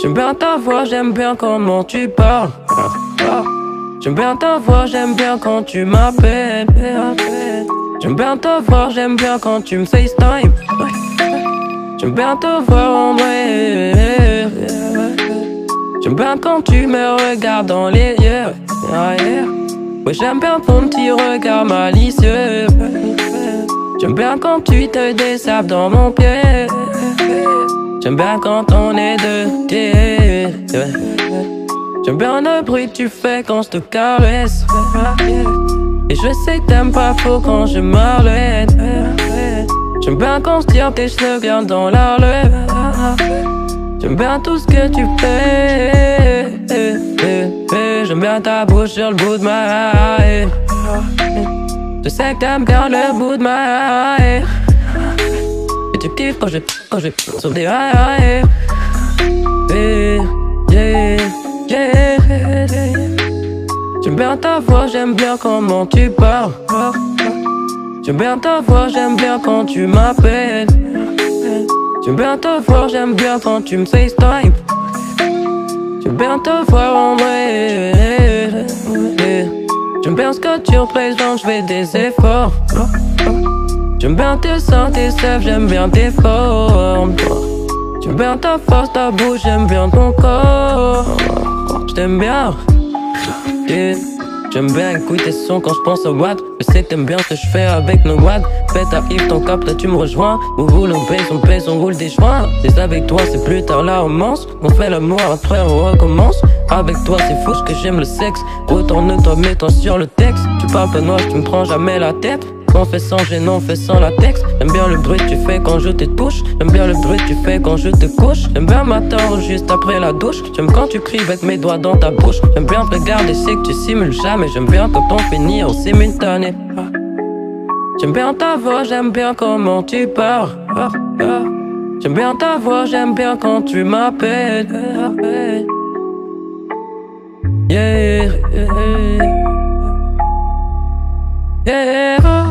J'aime bien ta voix, j'aime bien comment tu parles. J'aime bien ta voix, j'aime bien quand tu m'appelles. J'aime bien ta voix, j'aime bien quand tu me FaceTime. J'aime bien te voir en vrai. J'aime bien quand tu me regardes dans les yeux. J'aime bien ton petit regard malicieux. J'aime bien quand tu te désapes dans mon pied. J'aime bien quand on est deux. J'aime bien le bruit que tu fais quand je te caresse. Et je sais que t'aimes pas faux quand je m'arrête. J'aime bien quand je tire tes cheveux dans la. J'aime bien tout ce que tu fais. J'aime bien ta bouche sur le bout de ma. Je sais que t'aimes bien le bout de ma haie. Et tu kiffes quand je, quand je sur des J'aime bien ta voix, j'aime bien comment tu parles. J'aime bien ta voix, j'aime bien quand tu m'appelles. J'aime bien ta voix, j'aime bien quand tu me FaceTime. J'aime bien ta voix en vrai. J'aime bien ce que tu représentes, je fais des efforts. J'aime bien tes seins, tes sèvres, j'aime bien tes formes. J'aime bien ta face, ta bouche, j'aime bien ton corps. J't'aime bien. J'aime bien écouter son quand je pense au watt. Je sais que t'aimes bien ce que je fais avec nos watts. Fais ta Yves, ton cap, là tu me rejoins. Vous voulez, on pèse, on pèse, on roule des joints. C'est avec toi, c'est plus tard la romance. On fait l'amour, après on recommence. Avec toi, c'est fou que j'aime le sexe. Retourne-toi, mets-toi sur le texte. Tu parles pas noir, tu me prends jamais la tête. On fait sans gêne, on fait sans latex. J'aime bien le bruit que tu fais quand je te touche. J'aime bien le bruit que tu fais quand je te couche. J'aime bien m'attendre juste après la douche. J'aime quand tu cries avec mes doigts dans ta bouche. J'aime bien te regarder, c'est que tu simules jamais. J'aime bien quand on finit au simultané. J'aime bien ta voix, j'aime bien comment tu parles. J'aime bien ta voix, j'aime bien quand tu m'appelles. Yeah, yeah, yeah.